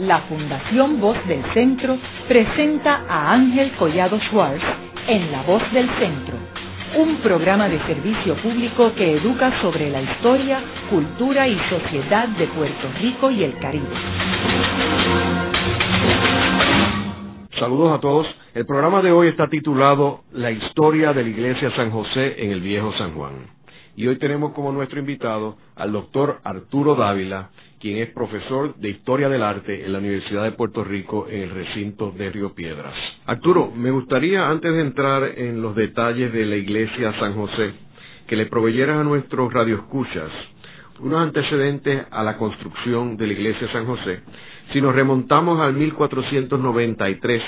la Fundación Voz del Centro presenta a Ángel Collado Schwartz en La Voz del Centro, un programa de servicio público que educa sobre la historia, cultura y sociedad de Puerto Rico y el Caribe. Saludos a todos. El programa de hoy está titulado La historia de la Iglesia San José en el Viejo San Juan. Y hoy tenemos como nuestro invitado al doctor Arturo Dávila, quien es profesor de Historia del Arte en la Universidad de Puerto Rico en el recinto de Río Piedras. Arturo, me gustaría, antes de entrar en los detalles de la Iglesia San José, que le proveyeras a nuestros radioescuchas unos antecedentes a la construcción de la Iglesia San José. Si nos remontamos al 1493,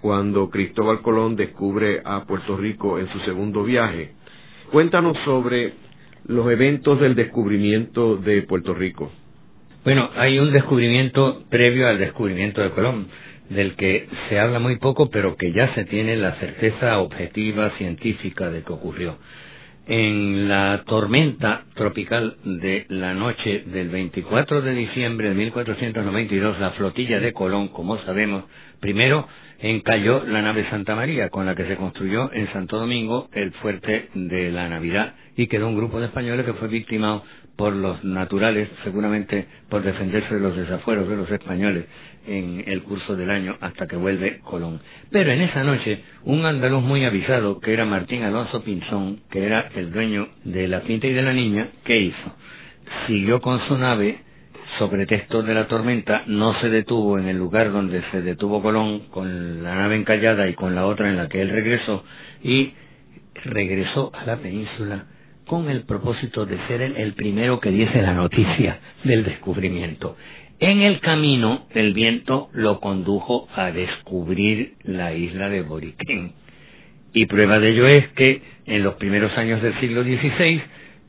cuando Cristóbal Colón descubre a Puerto Rico en su segundo viaje, cuéntanos sobre los eventos del descubrimiento de Puerto Rico. Bueno, hay un descubrimiento previo al descubrimiento de Colón, del que se habla muy poco, pero que ya se tiene la certeza objetiva científica de que ocurrió. En la tormenta tropical de la noche del 24 de diciembre de 1492, la flotilla de Colón, como sabemos, primero encalló la nave Santa María, con la que se construyó en Santo Domingo el fuerte de la Navidad, y quedó un grupo de españoles que fue victimado por los naturales, seguramente por defenderse de los desafueros de los españoles en el curso del año hasta que vuelve Colón. Pero en esa noche, un andaluz muy avisado, que era Martín Alonso Pinzón, que era el dueño de la Pinta y de la Niña, ¿qué hizo? Siguió con su nave sobre texto de la tormenta, no se detuvo en el lugar donde se detuvo Colón, con la nave encallada y con la otra en la que él regresó, y regresó a la península con el propósito de ser el, primero que diese la noticia del descubrimiento. En el camino, el viento lo condujo a descubrir la isla de Boriquén. Y prueba de ello es que en los primeros años del siglo XVI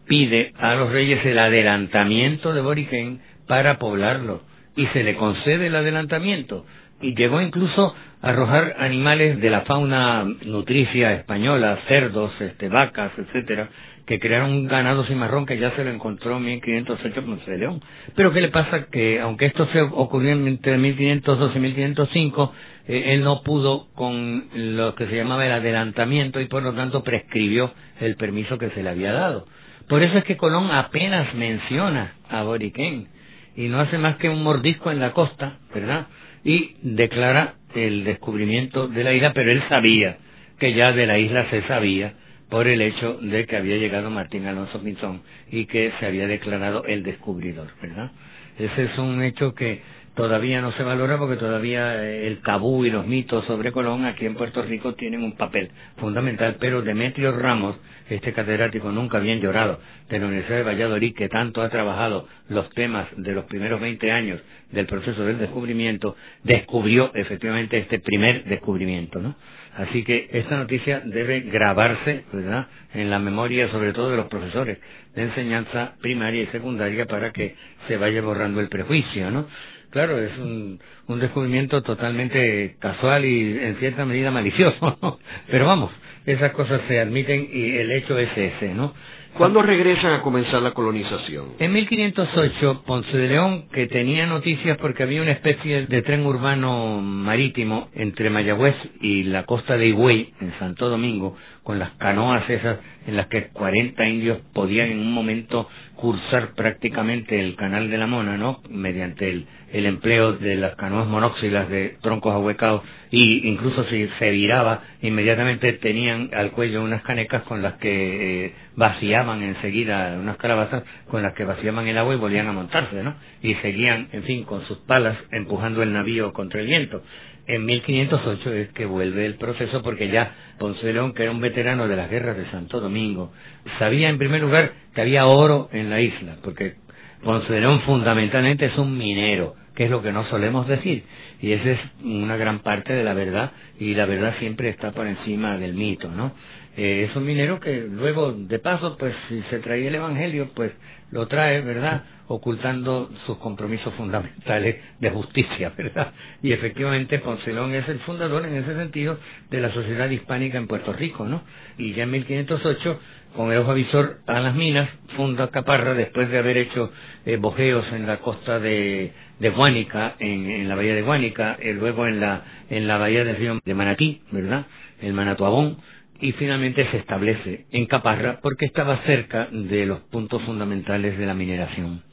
pide a los reyes el adelantamiento de Boriquén para poblarlo. Y se le concede el adelantamiento. Y llegó incluso a arrojar animales de la fauna nutricia española, cerdos, este, vacas, etcétera, que crearon un ganado cimarrón que ya se lo encontró en 1508 Ponce de León. Pero ¿qué le pasa? Que aunque esto se ocurrió entre 1512 y 1505, eh, él no pudo con lo que se llamaba el adelantamiento y por lo tanto prescribió el permiso que se le había dado. Por eso es que Colón apenas menciona a Boriquén y no hace más que un mordisco en la costa, ¿verdad? Y declara el descubrimiento de la isla, pero él sabía que ya de la isla se sabía por el hecho de que había llegado Martín Alonso Pinzón y que se había declarado el descubridor, ¿verdad? Ese es un hecho que todavía no se valora porque todavía eh, el tabú y los mitos sobre Colón aquí en Puerto Rico tienen un papel fundamental, pero Demetrio Ramos, este catedrático nunca bien llorado de la Universidad de Valladolid, que tanto ha trabajado los temas de los primeros 20 años del proceso del descubrimiento, descubrió efectivamente este primer descubrimiento, ¿no? Así que esta noticia debe grabarse, ¿verdad?, en la memoria sobre todo de los profesores de enseñanza primaria y secundaria para que se vaya borrando el prejuicio, ¿no? Claro, es un, un descubrimiento totalmente casual y en cierta medida malicioso. Pero vamos, esas cosas se admiten y el hecho es ese, ¿no? ¿Cuándo regresan a comenzar la colonización? En 1508, Ponce de León, que tenía noticias porque había una especie de tren urbano marítimo entre Mayagüez y la costa de Higüey, en Santo Domingo, con las canoas esas en las que 40 indios podían en un momento cursar prácticamente el canal de la Mona, ¿no? Mediante el, el empleo de las canoas monóxilas de troncos ahuecados y incluso si se viraba, inmediatamente tenían al cuello unas canecas con las que eh, vaciaban enseguida, unas calabazas con las que vaciaban el agua y volvían a montarse, ¿no? Y seguían, en fin, con sus palas empujando el navío contra el viento. En 1508 es que vuelve el proceso porque ya Ponce de León, que era un veterano de las guerras de Santo Domingo, sabía en primer lugar que había oro en la isla, porque Ponce de León fundamentalmente es un minero, que es lo que no solemos decir, y esa es una gran parte de la verdad, y la verdad siempre está por encima del mito, ¿no? Eh, es un minero que luego, de paso, pues si se traía el Evangelio, pues lo trae, ¿verdad? Ocultando sus compromisos fundamentales de justicia, ¿verdad? Y efectivamente Poncelón es el fundador en ese sentido de la sociedad hispánica en Puerto Rico, ¿no? Y ya en 1508 con el ojo avisor a las minas, funda Caparra después de haber hecho eh, bojeos en la costa de, de Guánica, en, la bahía de Guánica, eh, luego en la, en la bahía del río de Manatí, ¿verdad? El Manatuabón, y finalmente se establece en Caparra porque estaba cerca de los puntos fundamentales de la mineración.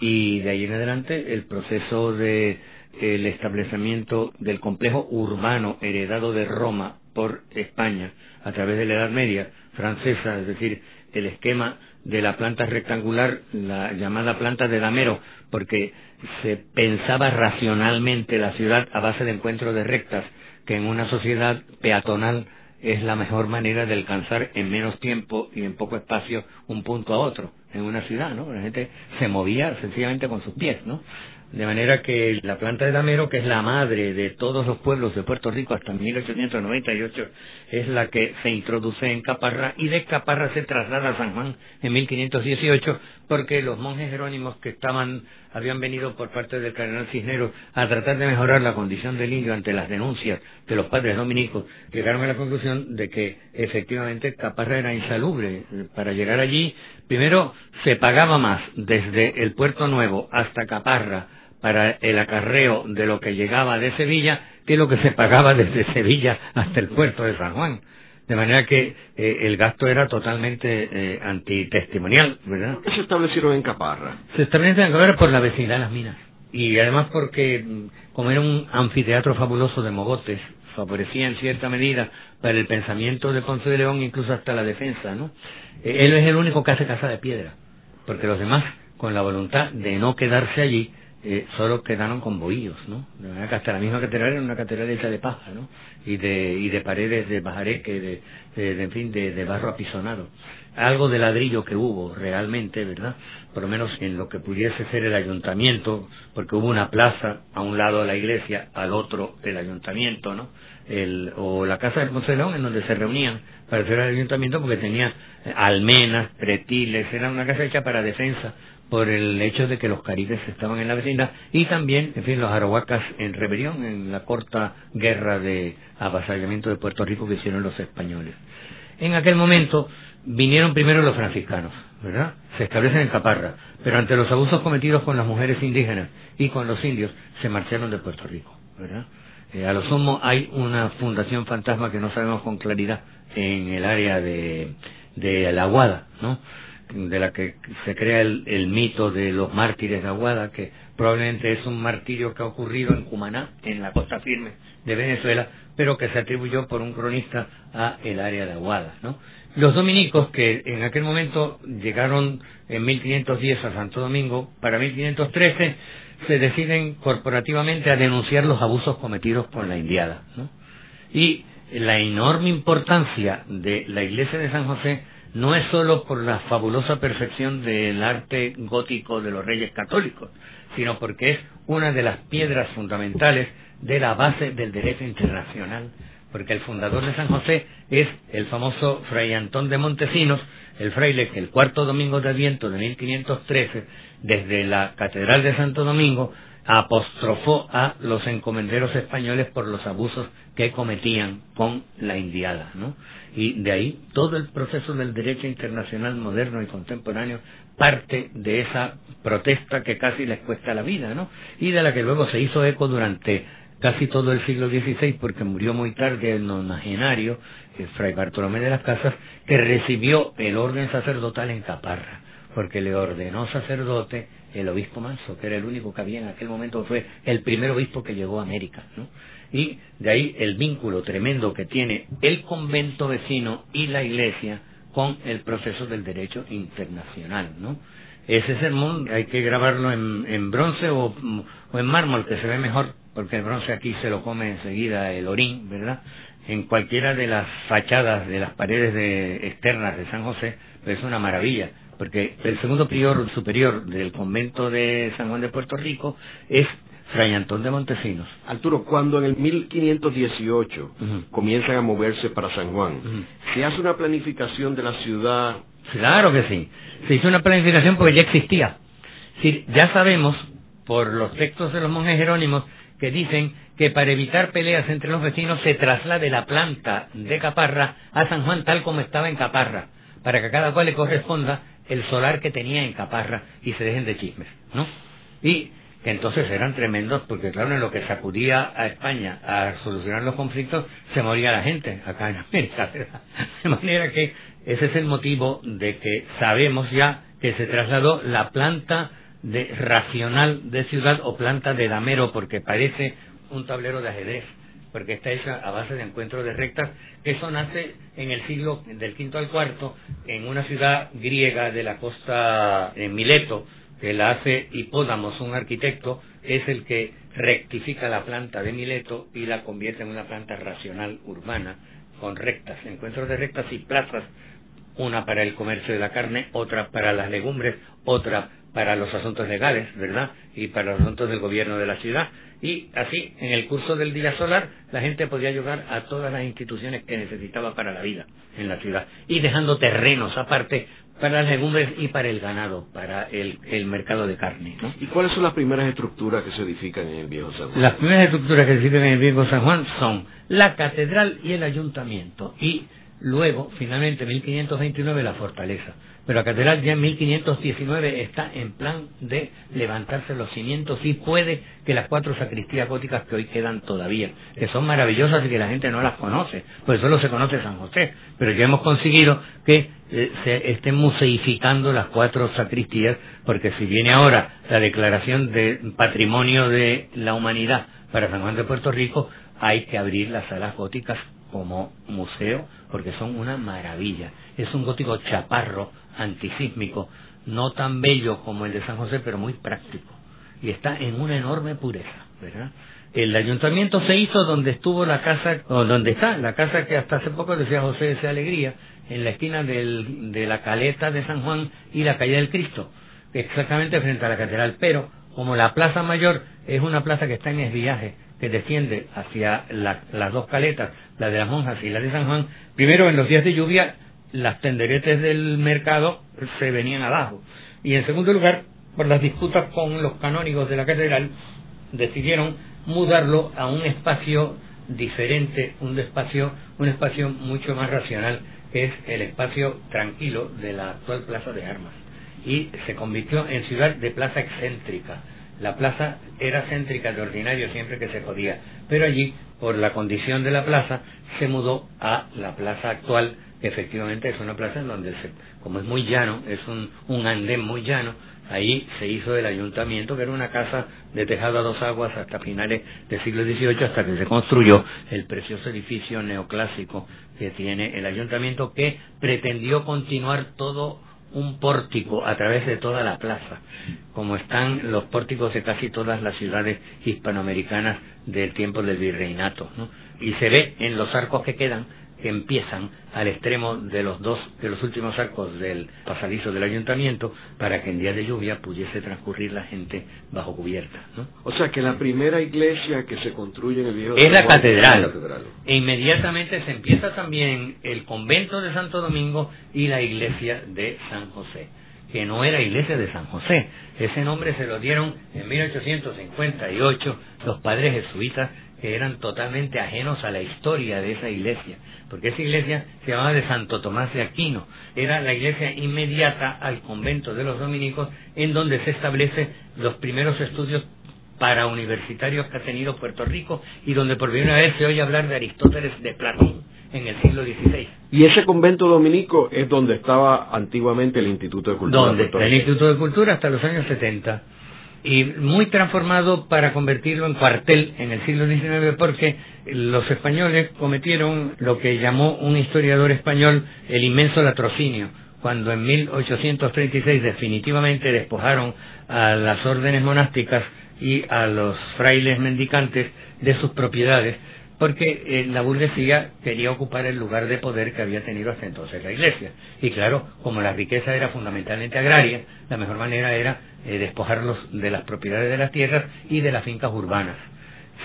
Y de ahí en adelante el proceso de el establecimiento del complejo urbano heredado de Roma por España a través de la Edad Media francesa, es decir, el esquema de la planta rectangular, la llamada planta de damero, porque se pensaba racionalmente la ciudad a base de encuentros de rectas, que en una sociedad peatonal es la mejor manera de alcanzar en menos tiempo y en poco espacio un punto a otro en una ciudad, ¿no? La gente se movía sencillamente con sus pies, ¿no? De manera que la planta de Damero, que es la madre de todos los pueblos de Puerto Rico hasta 1898, es la que se introduce en Caparra y de Caparra se traslada a San Juan en 1518 porque los monjes jerónimos que estaban habían venido por parte del cardenal Cisneros a tratar de mejorar la condición del indio ante las denuncias de los padres dominicos, llegaron a la conclusión de que efectivamente Caparra era insalubre. Para llegar allí, primero se pagaba más desde el Puerto Nuevo hasta Caparra para el acarreo de lo que llegaba de Sevilla que lo que se pagaba desde Sevilla hasta el puerto de San Juan. De manera que eh, el gasto era totalmente eh, antitestimonial, ¿verdad? ¿Por qué se establecieron en Caparra? Se establecieron en Caparra por la vecindad de las minas. Y además porque, mm, como era un anfiteatro fabuloso de mogotes, favorecía en cierta medida para el pensamiento de Ponce de León, incluso hasta la defensa, ¿no? Eh, él es el único que hace casa de piedra, porque los demás, con la voluntad de no quedarse allí, eh, solo quedaron con bohíos, ¿no? De hasta la misma catedral era una catedral hecha de paja, ¿no? Y de, y de paredes de bajareque, de, de, en fin, de, de, barro apisonado. Algo de ladrillo que hubo realmente, ¿verdad? Por lo menos en lo que pudiese ser el ayuntamiento, porque hubo una plaza a un lado de la iglesia, al otro el ayuntamiento, ¿no? El, o la casa del León en donde se reunían para hacer el ayuntamiento porque tenía almenas, pretiles, era una casa hecha para defensa por el hecho de que los caribes estaban en la vecindad y también, en fin, los arahuacas en rebelión en la corta guerra de avasallamiento de Puerto Rico que hicieron los españoles. En aquel momento vinieron primero los franciscanos, ¿verdad? Se establecen en Caparra, pero ante los abusos cometidos con las mujeres indígenas y con los indios, se marcharon de Puerto Rico, ¿verdad? Eh, a lo sumo hay una fundación fantasma que no sabemos con claridad en el área de, de la Aguada, ¿no? De la que se crea el, mito de los mártires de Aguada, que probablemente es un martirio que ha ocurrido en Cumaná, en la costa firme de Venezuela, pero que se atribuyó por un cronista a el área de Aguada, ¿no? Los dominicos que en aquel momento llegaron en 1510 a Santo Domingo, para 1513 se deciden corporativamente a denunciar los abusos cometidos por la indiada, ¿no? Y la enorme importancia de la iglesia de San José no es sólo por la fabulosa perfección del arte gótico de los reyes católicos, sino porque es una de las piedras fundamentales de la base del derecho internacional, porque el fundador de San José es el famoso Fray Antón de Montesinos, el fraile que el cuarto domingo de Adviento de 1513, desde la Catedral de Santo Domingo, apostrofó a los encomenderos españoles por los abusos que cometían con la indiada, ¿no? Y de ahí todo el proceso del derecho internacional moderno y contemporáneo parte de esa protesta que casi les cuesta la vida, ¿no? Y de la que luego se hizo eco durante casi todo el siglo XVI, porque murió muy tarde el nonagenario, el fray Bartolomé de las Casas, que recibió el orden sacerdotal en Caparra, porque le ordenó sacerdote el obispo Manso, que era el único que había en aquel momento, fue el primer obispo que llegó a América, ¿no? Y de ahí el vínculo tremendo que tiene el convento vecino y la iglesia con el proceso del derecho internacional, ¿no? Ese sermón hay que grabarlo en, bronce o, en mármol, que se ve mejor, porque el bronce aquí se lo come enseguida el orín, ¿verdad? En cualquiera de las fachadas de las paredes de, externas de San José, es una maravilla, porque el segundo prior superior del convento de San Juan de Puerto Rico es Fray Antón de Montesinos. Arturo, cuando en el 1518 comienzan a moverse para San Juan, ¿se hace una planificación de la ciudad? Claro que sí. Se hizo una planificación porque ya existía. ya sabemos, por los textos de los monjes jerónimos, que dicen que para evitar peleas entre los vecinos se traslade la planta de Caparra a San Juan tal como estaba en Caparra para que a cada cual le corresponda el solar que tenía en Caparra y se dejen de chismes, ¿no? Y entonces eran tremendos porque claro, en lo que sacudía a España a solucionar los conflictos, se moría la gente acá en América. De manera que ese es el motivo de que sabemos ya que se trasladó la planta de racional de ciudad o planta de damero porque parece un tablero de ajedrez porque está hecha a base de encuentros de rectas. Eso nace en el siglo del quinto al cuarto en una ciudad griega de la costa en Mileto, que la hace Hipódamos, un arquitecto, es el que rectifica la planta de Mileto y la convierte en una planta racional urbana con rectas, encuentros de rectas y plazas, una para el comercio de la carne, otra para las legumbres, otra para los asuntos legales, ¿verdad? Y para los asuntos del gobierno de la ciudad. Y así, en el curso del día solar, la gente podía ayudar a todas las instituciones que necesitaba para la vida en la ciudad. Y dejando terrenos aparte para las legumbres y para el ganado, para el, el mercado de carne. ¿no? ¿Y cuáles son las primeras estructuras que se edifican en el Viejo San Juan? Las primeras estructuras que se edifican en el Viejo San Juan son la catedral y el ayuntamiento. Y luego, finalmente, en 1529, la fortaleza. Pero la catedral ya en 1519 está en plan de levantarse los cimientos y puede que las cuatro sacristías góticas que hoy quedan todavía, que son maravillosas y que la gente no las conoce, pues solo se conoce San José, pero ya hemos conseguido que eh, se estén museificando las cuatro sacristías, porque si viene ahora la declaración de patrimonio de la humanidad para San Juan de Puerto Rico, hay que abrir las salas góticas como museo, porque son una maravilla. Es un gótico chaparro, antisísmico, no tan bello como el de San José, pero muy práctico. Y está en una enorme pureza, ¿verdad? El ayuntamiento se hizo donde estuvo la casa, o donde está, la casa que hasta hace poco decía José de Alegría, en la esquina del, de la caleta de San Juan y la calle del Cristo, exactamente frente a la catedral. Pero como la plaza mayor es una plaza que está en esviaje, que desciende hacia las dos caletas, la de las monjas y la de San Juan, primero en los días de lluvia las tenderetes del mercado se venían abajo. Y en segundo lugar, por las disputas con los canónigos de la catedral, decidieron mudarlo a un espacio diferente, un espacio, un espacio mucho más racional, es el espacio tranquilo de la actual Plaza de Armas. Y se convirtió en ciudad de plaza excéntrica. La plaza era céntrica de ordinario siempre que se podía, pero allí, por la condición de la plaza, se mudó a la plaza actual efectivamente es una plaza en donde, se, como es muy llano, es un, un andén muy llano, ahí se hizo el ayuntamiento, que era una casa de tejado a dos aguas hasta finales del siglo XVIII, hasta que se construyó el precioso edificio neoclásico que tiene el ayuntamiento, que pretendió continuar todo un pórtico a través de toda la plaza, como están los pórticos de casi todas las ciudades hispanoamericanas del tiempo del virreinato. Y se ve en los arcos que quedan que empiezan al extremo de los dos de los últimos arcos del pasadizo del ayuntamiento para que en día de lluvia pudiese transcurrir la gente bajo cubierta ¿no? o sea que la primera iglesia que se construye en el viejo es la catedral. la catedral e inmediatamente se empieza también el convento de Santo Domingo y la iglesia de San José que no era iglesia de San José ese nombre se lo dieron en 1858 los padres jesuitas que eran totalmente ajenos a la historia de esa iglesia, porque esa iglesia se llamaba de Santo Tomás de Aquino, era la iglesia inmediata al convento de los dominicos, en donde se establecen los primeros estudios para universitarios que ha tenido Puerto Rico y donde por primera vez se oye hablar de Aristóteles de Platón en el siglo XVI. Y ese convento dominico es donde estaba antiguamente el Instituto de Cultura. Donde el Instituto de Cultura hasta los años 70 y muy transformado para convertirlo en cuartel en el siglo XIX porque los españoles cometieron lo que llamó un historiador español el inmenso latrocinio cuando en 1836 definitivamente despojaron a las órdenes monásticas y a los frailes mendicantes de sus propiedades porque eh, la burguesía quería ocupar el lugar de poder que había tenido hasta entonces la Iglesia. Y claro, como la riqueza era fundamentalmente agraria, la mejor manera era eh, despojarlos de las propiedades de las tierras y de las fincas urbanas.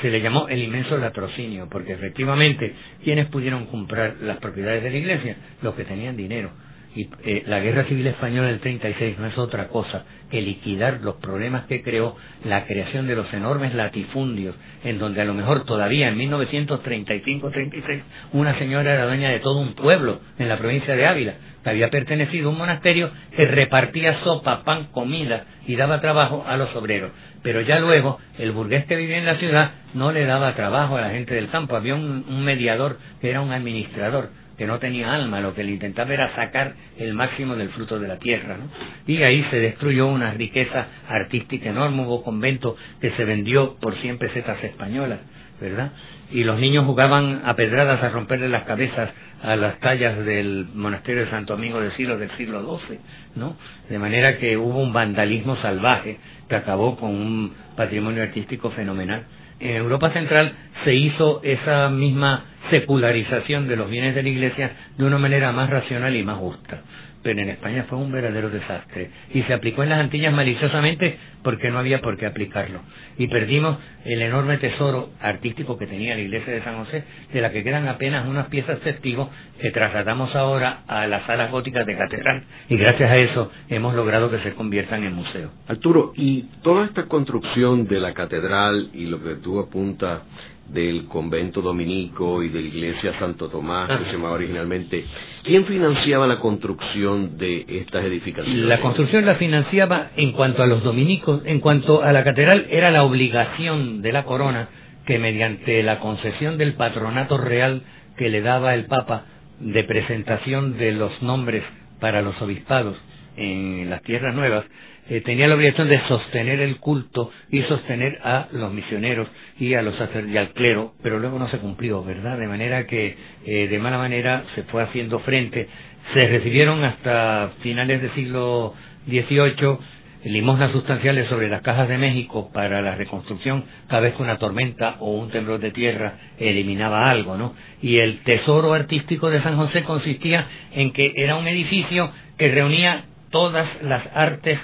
Se le llamó el inmenso latrocinio, porque efectivamente, quienes pudieron comprar las propiedades de la Iglesia? Los que tenían dinero. Y eh, la Guerra Civil Española del 36 no es otra cosa que liquidar los problemas que creó la creación de los enormes latifundios, en donde a lo mejor todavía en 1935-36 una señora era dueña de todo un pueblo en la provincia de Ávila, que había pertenecido a un monasterio que repartía sopa, pan, comida y daba trabajo a los obreros. Pero ya luego el burgués que vivía en la ciudad no le daba trabajo a la gente del campo, había un, un mediador que era un administrador que no tenía alma, lo que le intentaba era sacar el máximo del fruto de la tierra. ¿no? Y ahí se destruyó una riqueza artística enorme, hubo convento que se vendió por 100 pesetas españolas, ¿verdad? Y los niños jugaban a pedradas a romperle las cabezas a las tallas del monasterio de Santo Domingo de Silos del siglo XII, ¿no? De manera que hubo un vandalismo salvaje que acabó con un patrimonio artístico fenomenal. En Europa Central se hizo esa misma secularización de los bienes de la Iglesia de una manera más racional y más justa. Pero en España fue un verdadero desastre y se aplicó en las Antillas maliciosamente porque no había por qué aplicarlo. Y perdimos el enorme tesoro artístico que tenía la iglesia de San José, de la que quedan apenas unas piezas testigos que trasladamos ahora a las salas góticas de catedral. Y gracias a eso hemos logrado que se conviertan en museo. Arturo, y toda esta construcción de la catedral y lo que tú apuntas del convento dominico y de la iglesia Santo Tomás, que se llamaba originalmente. ¿Quién financiaba la construcción de estas edificaciones? La construcción la financiaba en cuanto a los dominicos, en cuanto a la catedral, era la obligación de la corona que mediante la concesión del patronato real que le daba el Papa de presentación de los nombres para los obispados en las tierras nuevas, eh, tenía la obligación de sostener el culto y sostener a los misioneros y a los y al clero, pero luego no se cumplió, ¿verdad? De manera que eh, de mala manera se fue haciendo frente. Se recibieron hasta finales del siglo XVIII limosnas sustanciales sobre las cajas de México para la reconstrucción cada vez que una tormenta o un temblor de tierra eliminaba algo, ¿no? Y el tesoro artístico de San José consistía en que era un edificio que reunía todas las artes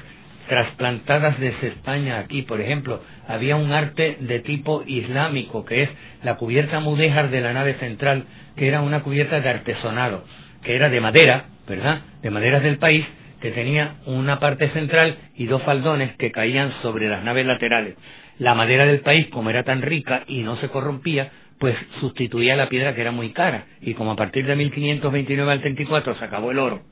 trasplantadas desde España aquí. Por ejemplo, había un arte de tipo islámico, que es la cubierta mudéjar de la nave central, que era una cubierta de artesonado, que era de madera, ¿verdad? De maderas del país, que tenía una parte central y dos faldones que caían sobre las naves laterales. La madera del país, como era tan rica y no se corrompía, pues sustituía la piedra que era muy cara. Y como a partir de 1529 al 34 se acabó el oro,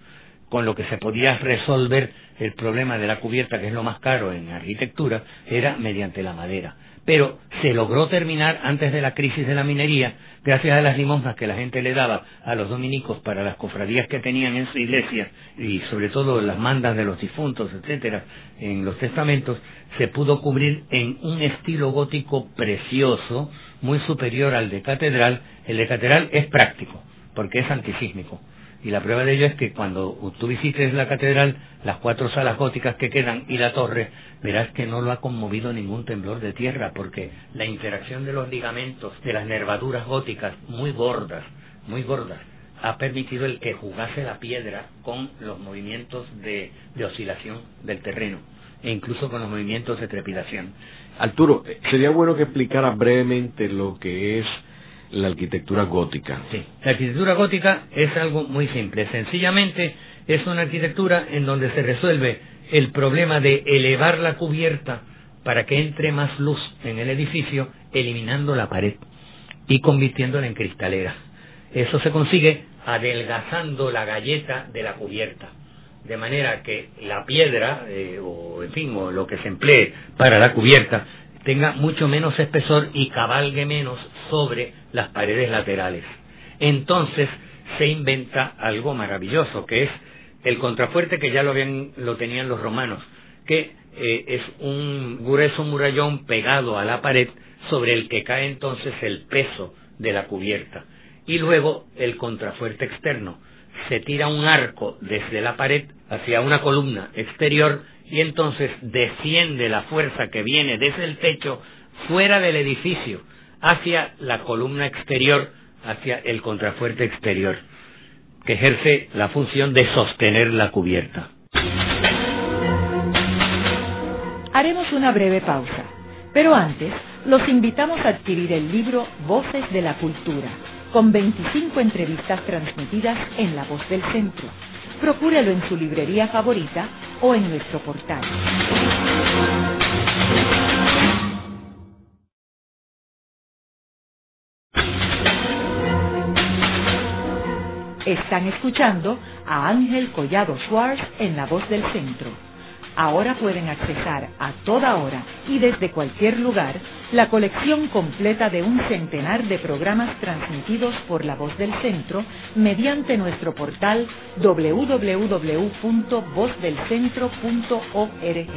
con lo que se podía resolver el problema de la cubierta, que es lo más caro en arquitectura, era mediante la madera. Pero se logró terminar antes de la crisis de la minería, gracias a las limosnas que la gente le daba a los dominicos para las cofradías que tenían en su iglesia y sobre todo las mandas de los difuntos, etcétera, en los testamentos, se pudo cubrir en un estilo gótico precioso, muy superior al de catedral. El de catedral es práctico, porque es antisísmico y la prueba de ello es que cuando tú visites la catedral, las cuatro salas góticas que quedan y la torre, verás que no lo ha conmovido ningún temblor de tierra, porque la interacción de los ligamentos, de las nervaduras góticas, muy gordas, muy gordas, ha permitido el que jugase la piedra con los movimientos de, de oscilación del terreno e incluso con los movimientos de trepidación. Arturo, eh, sería bueno que explicara brevemente lo que es la arquitectura gótica. Sí, la arquitectura gótica es algo muy simple. Sencillamente es una arquitectura en donde se resuelve el problema de elevar la cubierta para que entre más luz en el edificio, eliminando la pared y convirtiéndola en cristalera. Eso se consigue adelgazando la galleta de la cubierta, de manera que la piedra, eh, o en fin, o lo que se emplee para la cubierta, tenga mucho menos espesor y cabalgue menos sobre las paredes laterales. Entonces se inventa algo maravilloso, que es el contrafuerte que ya lo, lo tenían los romanos, que eh, es un grueso murallón pegado a la pared sobre el que cae entonces el peso de la cubierta. Y luego el contrafuerte externo. Se tira un arco desde la pared hacia una columna exterior y entonces desciende la fuerza que viene desde el techo fuera del edificio hacia la columna exterior, hacia el contrafuerte exterior, que ejerce la función de sostener la cubierta. Haremos una breve pausa, pero antes los invitamos a adquirir el libro Voces de la Cultura, con 25 entrevistas transmitidas en La Voz del Centro Procúrelo en su librería favorita o en nuestro portal. Están escuchando a Ángel Collado Schwartz en La Voz del Centro. Ahora pueden accesar a toda hora y desde cualquier lugar la colección completa de un centenar de programas transmitidos por La Voz del Centro mediante nuestro portal www.vozdelcentro.org.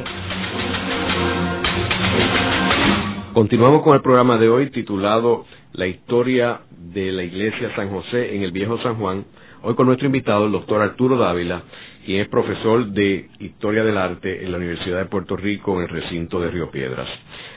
Continuamos con el programa de hoy titulado La historia de la Iglesia San José en el Viejo San Juan Hoy con nuestro invitado, el doctor Arturo Dávila, quien es profesor de Historia del Arte en la Universidad de Puerto Rico en el recinto de Río Piedras.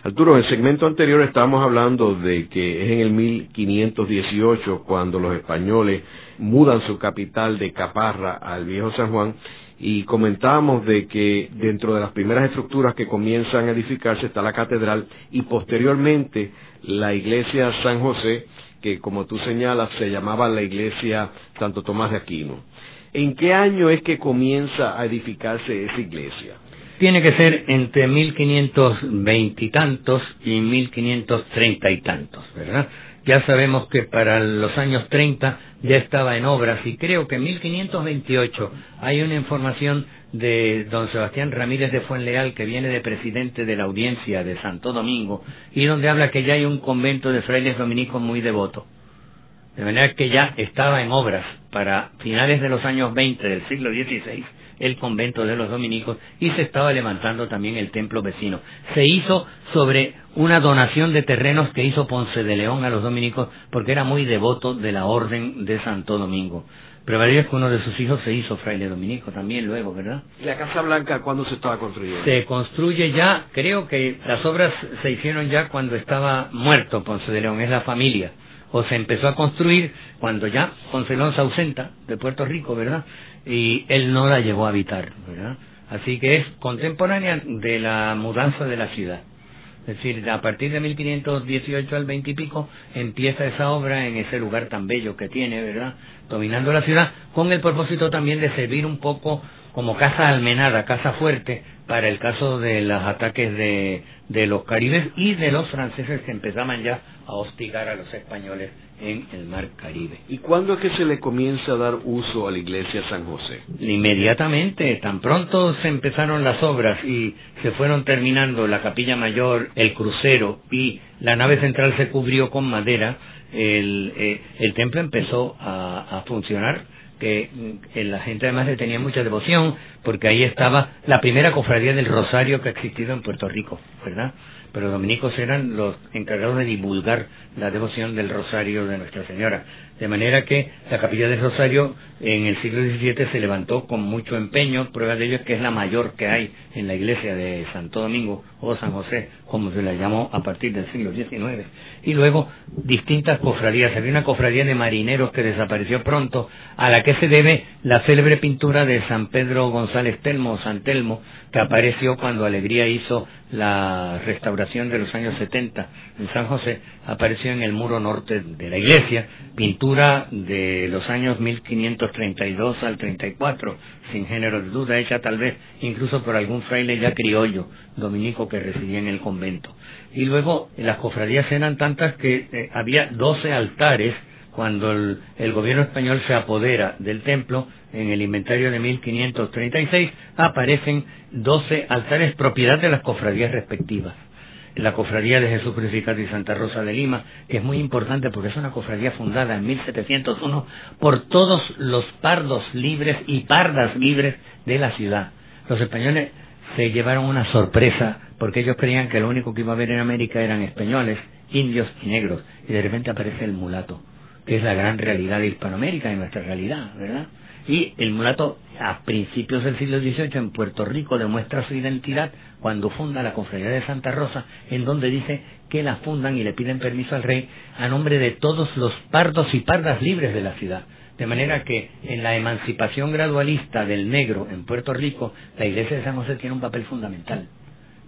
Arturo, en el segmento anterior estábamos hablando de que es en el 1518 cuando los españoles mudan su capital de Caparra al Viejo San Juan y comentábamos de que dentro de las primeras estructuras que comienzan a edificarse está la catedral y posteriormente la iglesia San José que como tú señalas se llamaba la iglesia Santo Tomás de Aquino. ¿En qué año es que comienza a edificarse esa iglesia? Tiene que ser entre 1520 y tantos y 1530 y tantos, ¿verdad? Ya sabemos que para los años 30 ya estaba en obras y creo que en 1528 hay una información de don Sebastián Ramírez de Fuenleal, que viene de presidente de la audiencia de Santo Domingo, y donde habla que ya hay un convento de frailes dominicos muy devoto. De manera que ya estaba en obras para finales de los años 20 del siglo XVI el convento de los dominicos y se estaba levantando también el templo vecino. Se hizo sobre una donación de terrenos que hizo Ponce de León a los dominicos porque era muy devoto de la orden de Santo Domingo. Pero es que uno de sus hijos se hizo fraile dominico también luego, ¿verdad? ¿Y la Casa Blanca cuándo se estaba construyendo? Se construye ya, creo que las obras se hicieron ya cuando estaba muerto Ponce de León, es la familia. O se empezó a construir cuando ya León se ausenta de Puerto Rico, ¿verdad? Y él no la llegó a habitar, ¿verdad? Así que es contemporánea de la mudanza de la ciudad. Es decir, a partir de 1518 al 20 y pico empieza esa obra en ese lugar tan bello que tiene, ¿verdad? Dominando la ciudad, con el propósito también de servir un poco como casa almenada, casa fuerte, para el caso de los ataques de, de los caribes y de los franceses que empezaban ya a hostigar a los españoles en el mar Caribe. ¿Y cuándo es que se le comienza a dar uso a la iglesia San José? Inmediatamente, tan pronto se empezaron las obras y se fueron terminando la capilla mayor, el crucero y la nave central se cubrió con madera, el, eh, el templo empezó a, a funcionar que la gente además le tenía mucha devoción porque ahí estaba la primera cofradía del Rosario que ha existido en Puerto Rico, ¿verdad? pero dominicos eran los encargados de divulgar la devoción del Rosario de Nuestra Señora. De manera que la capilla del Rosario en el siglo XVII se levantó con mucho empeño, prueba de ello es que es la mayor que hay en la iglesia de Santo Domingo o San José, como se la llamó a partir del siglo XIX. Y luego distintas cofradías. Había una cofradía de marineros que desapareció pronto, a la que se debe la célebre pintura de San Pedro González Telmo, San Telmo, que apareció cuando Alegría hizo la restauración de los años 70 en San José, apareció en el muro norte de la iglesia, pintura de los años 1532 al 34, sin género de duda, hecha tal vez incluso por algún fraile ya criollo, dominico que residía en el convento. Y luego las cofradías eran tantas que eh, había 12 altares cuando el, gobierno español se apodera del templo, en el inventario de 1536 aparecen 12 altares propiedad de las cofradías respectivas. La cofradía de Jesús Crucificado y Santa Rosa de Lima, que es muy importante porque es una cofradía fundada en 1701 por todos los pardos libres y pardas libres de la ciudad. Los españoles se llevaron una sorpresa porque ellos creían que lo único que iba a haber en América eran españoles, indios y negros, y de repente aparece el mulato que es la gran realidad de Hispanoamérica y nuestra realidad, ¿verdad? Y el mulato a principios del siglo XVIII en Puerto Rico demuestra su identidad cuando funda la Cofradía de Santa Rosa, en donde dice que la fundan y le piden permiso al rey a nombre de todos los pardos y pardas libres de la ciudad. De manera que en la emancipación gradualista del negro en Puerto Rico, la iglesia de San José tiene un papel fundamental,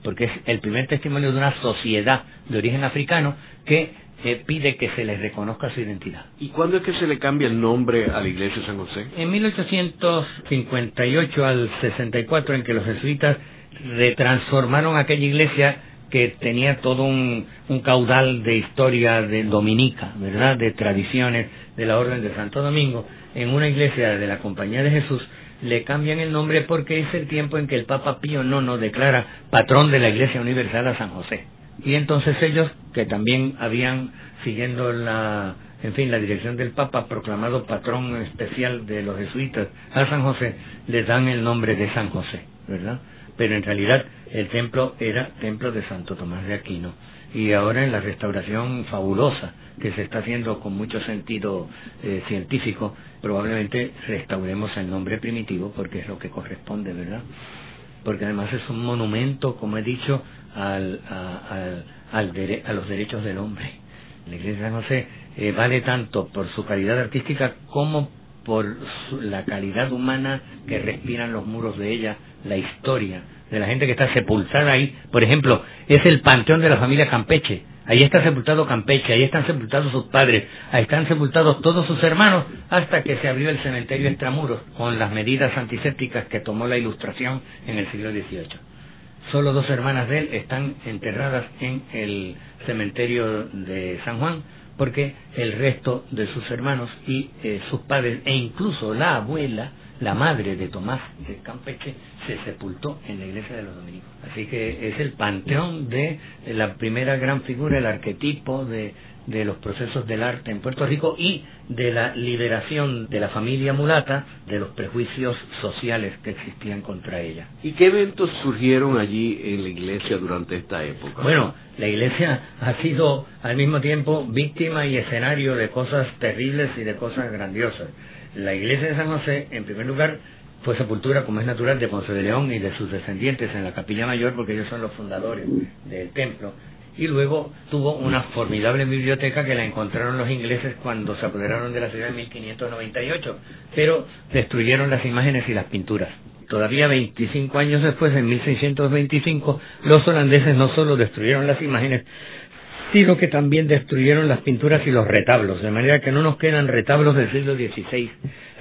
porque es el primer testimonio de una sociedad de origen africano que eh, pide que se les reconozca su identidad. ¿Y cuándo es que se le cambia el nombre a la iglesia de San José? En 1858 al 64, en que los jesuitas retransformaron aquella iglesia que tenía todo un, caudal de historia de dominica, ¿verdad? De tradiciones de la Orden de Santo Domingo, en una iglesia de la Compañía de Jesús, le cambian el nombre porque es el tiempo en que el Papa Pío IX declara patrón de la Iglesia Universal a San José. Y entonces ellos, que también habían, siguiendo la, en fin, la dirección del Papa, proclamado patrón especial de los jesuitas a San José, les dan el nombre de San José, ¿verdad? Pero en realidad el templo era templo de Santo Tomás de Aquino. Y ahora en la restauración fabulosa que se está haciendo con mucho sentido eh, científico, probablemente restauremos el nombre primitivo porque es lo que corresponde, ¿verdad? Porque además es un monumento, como he dicho, al, a, al, a los derechos del hombre. La iglesia San José eh, vale tanto por su calidad artística como por la calidad humana que respiran los muros de ella, la historia de la gente que está sepultada ahí. Por ejemplo, es el panteón de la familia Campeche. Ahí está sepultado Campeche, ahí están sepultados sus padres, ahí están sepultados todos sus hermanos, hasta que se abrió el cementerio extramuros con las medidas antisépticas que tomó la ilustración en el siglo XVIII. Solo dos hermanas de él están enterradas en el cementerio de San Juan, porque el resto de sus hermanos y eh, sus padres, e incluso la abuela, la madre de Tomás de Campeche, se sepultó en la iglesia de los dominicos. Así que es el panteón de la primera gran figura, el arquetipo de, de los procesos del arte en Puerto Rico y de la liberación de la familia mulata de los prejuicios sociales que existían contra ella. ¿Y qué eventos surgieron allí en la iglesia durante esta época? Bueno, la iglesia ha sido al mismo tiempo víctima y escenario de cosas terribles y de cosas grandiosas. La iglesia de San José, en primer lugar, fue sepultura, como es natural, de Ponce de León y de sus descendientes en la capilla mayor, porque ellos son los fundadores del templo. Y luego tuvo una formidable biblioteca que la encontraron los ingleses cuando se apoderaron de la ciudad en 1598, pero destruyeron las imágenes y las pinturas. Todavía 25 años después, en 1625, los holandeses no solo destruyeron las imágenes, sino que también destruyeron las pinturas y los retablos, de manera que no nos quedan retablos del siglo XVI.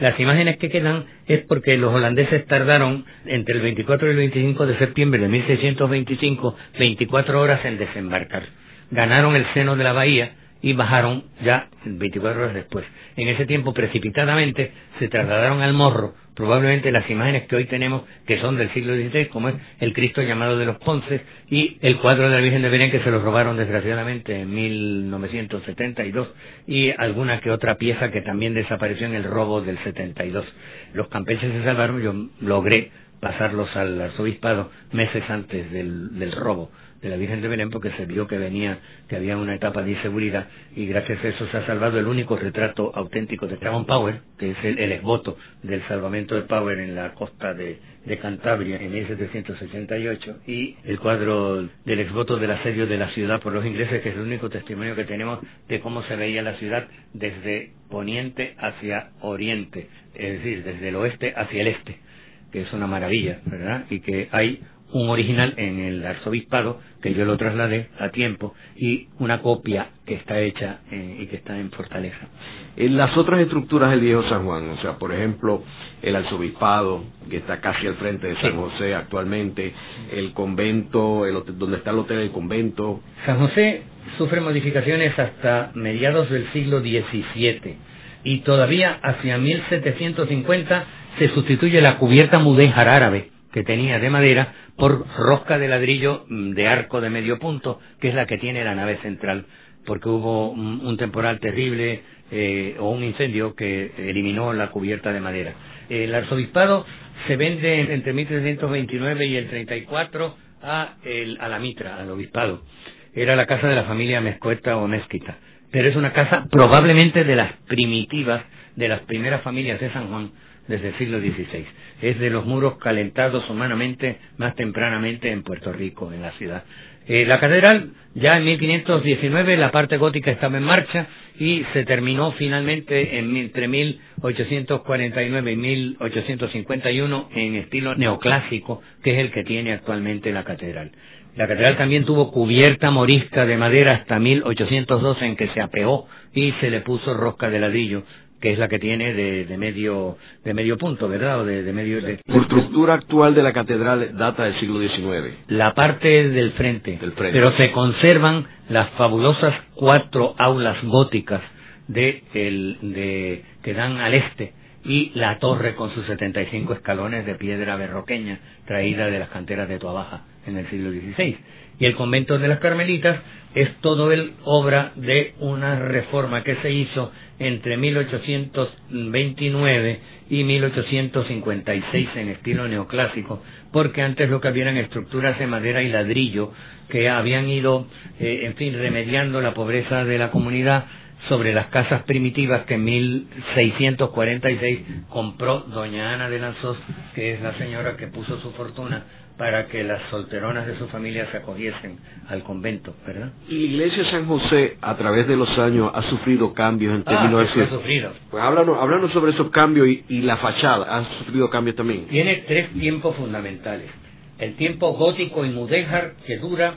Las imágenes que quedan es porque los holandeses tardaron entre el 24 y el 25 de septiembre de 1625 24 horas en desembarcar. Ganaron el seno de la bahía y bajaron ya 24 horas después. En ese tiempo, precipitadamente, se trasladaron al morro, probablemente las imágenes que hoy tenemos, que son del siglo XVI, como es el Cristo llamado de los Ponces y el cuadro de la Virgen de Belén, que se lo robaron desgraciadamente en 1972, y alguna que otra pieza que también desapareció en el robo del 72. Los campeches se salvaron, yo logré pasarlos al arzobispado meses antes del robo de la Virgen de Belén porque se vio que venía, que había una etapa de inseguridad y gracias a eso se ha salvado el único retrato auténtico de Esteban Power, que es el, el exvoto del salvamento de Power en la costa de, de Cantabria en 1768 y el cuadro del exvoto del asedio de la ciudad por los ingleses, que es el único testimonio que tenemos de cómo se veía la ciudad desde poniente hacia oriente, es decir, desde el oeste hacia el este que es una maravilla, ¿verdad? Y que hay un original en el arzobispado que yo lo trasladé a tiempo y una copia que está hecha eh, y que está en Fortaleza. En las otras estructuras del viejo San Juan, o sea, por ejemplo, el arzobispado que está casi al frente de San José actualmente, el convento, el donde está el hotel del convento. San José sufre modificaciones hasta mediados del siglo XVII y todavía hacia 1750 se sustituye la cubierta mudéjar árabe que tenía de madera por rosca de ladrillo mm, de arco de medio punto, que es la que tiene la nave central, porque hubo un, temporal terrible eh, o un incendio que eliminó la cubierta de madera. El arzobispado se vende entre 1329 y el 34 a, el, a la mitra, al obispado. Era la casa de la familia Mezcueta o Mezquita, pero es una casa probablemente de las primitivas, de las primeras familias de San Juan, desde el siglo XVI. Es de los muros calentados humanamente más tempranamente en Puerto Rico, en la ciudad. Eh, la catedral, ya en 1519, la parte gótica estaba en marcha y se terminó finalmente en, entre 1849 y 1851 en estilo neoclásico, que es el que tiene actualmente la catedral. La catedral también tuvo cubierta morisca de madera hasta 1812 en que se apeó y se le puso rosca de ladrillo que es la que tiene de, medio de medio punto, ¿verdad? O de, medio La estructura actual de la catedral data del siglo XIX. La parte del frente, del frente. pero se conservan las fabulosas cuatro aulas góticas de, el, de que dan al este y la torre con sus 75 escalones de piedra berroqueña traída de las canteras de Tuabaja en el siglo XVI. Y el convento de las Carmelitas es todo el obra de una reforma que se hizo entre 1829 y 1856 en estilo neoclásico, porque antes lo que había eran estructuras de madera y ladrillo que habían ido, eh, en fin, remediando la pobreza de la comunidad sobre las casas primitivas que en 1646 compró doña Ana de Lanzos, que es la señora que puso su fortuna para que las solteronas de su familia se acogiesen al convento, ¿verdad? Y la iglesia de San José, a través de los años, ha sufrido cambios en términos ah, de... ha sufrido. Pues háblanos, sobre esos cambios y, la fachada, ¿ha sufrido cambios también? Tiene tres tiempos fundamentales. El tiempo gótico y mudéjar, que dura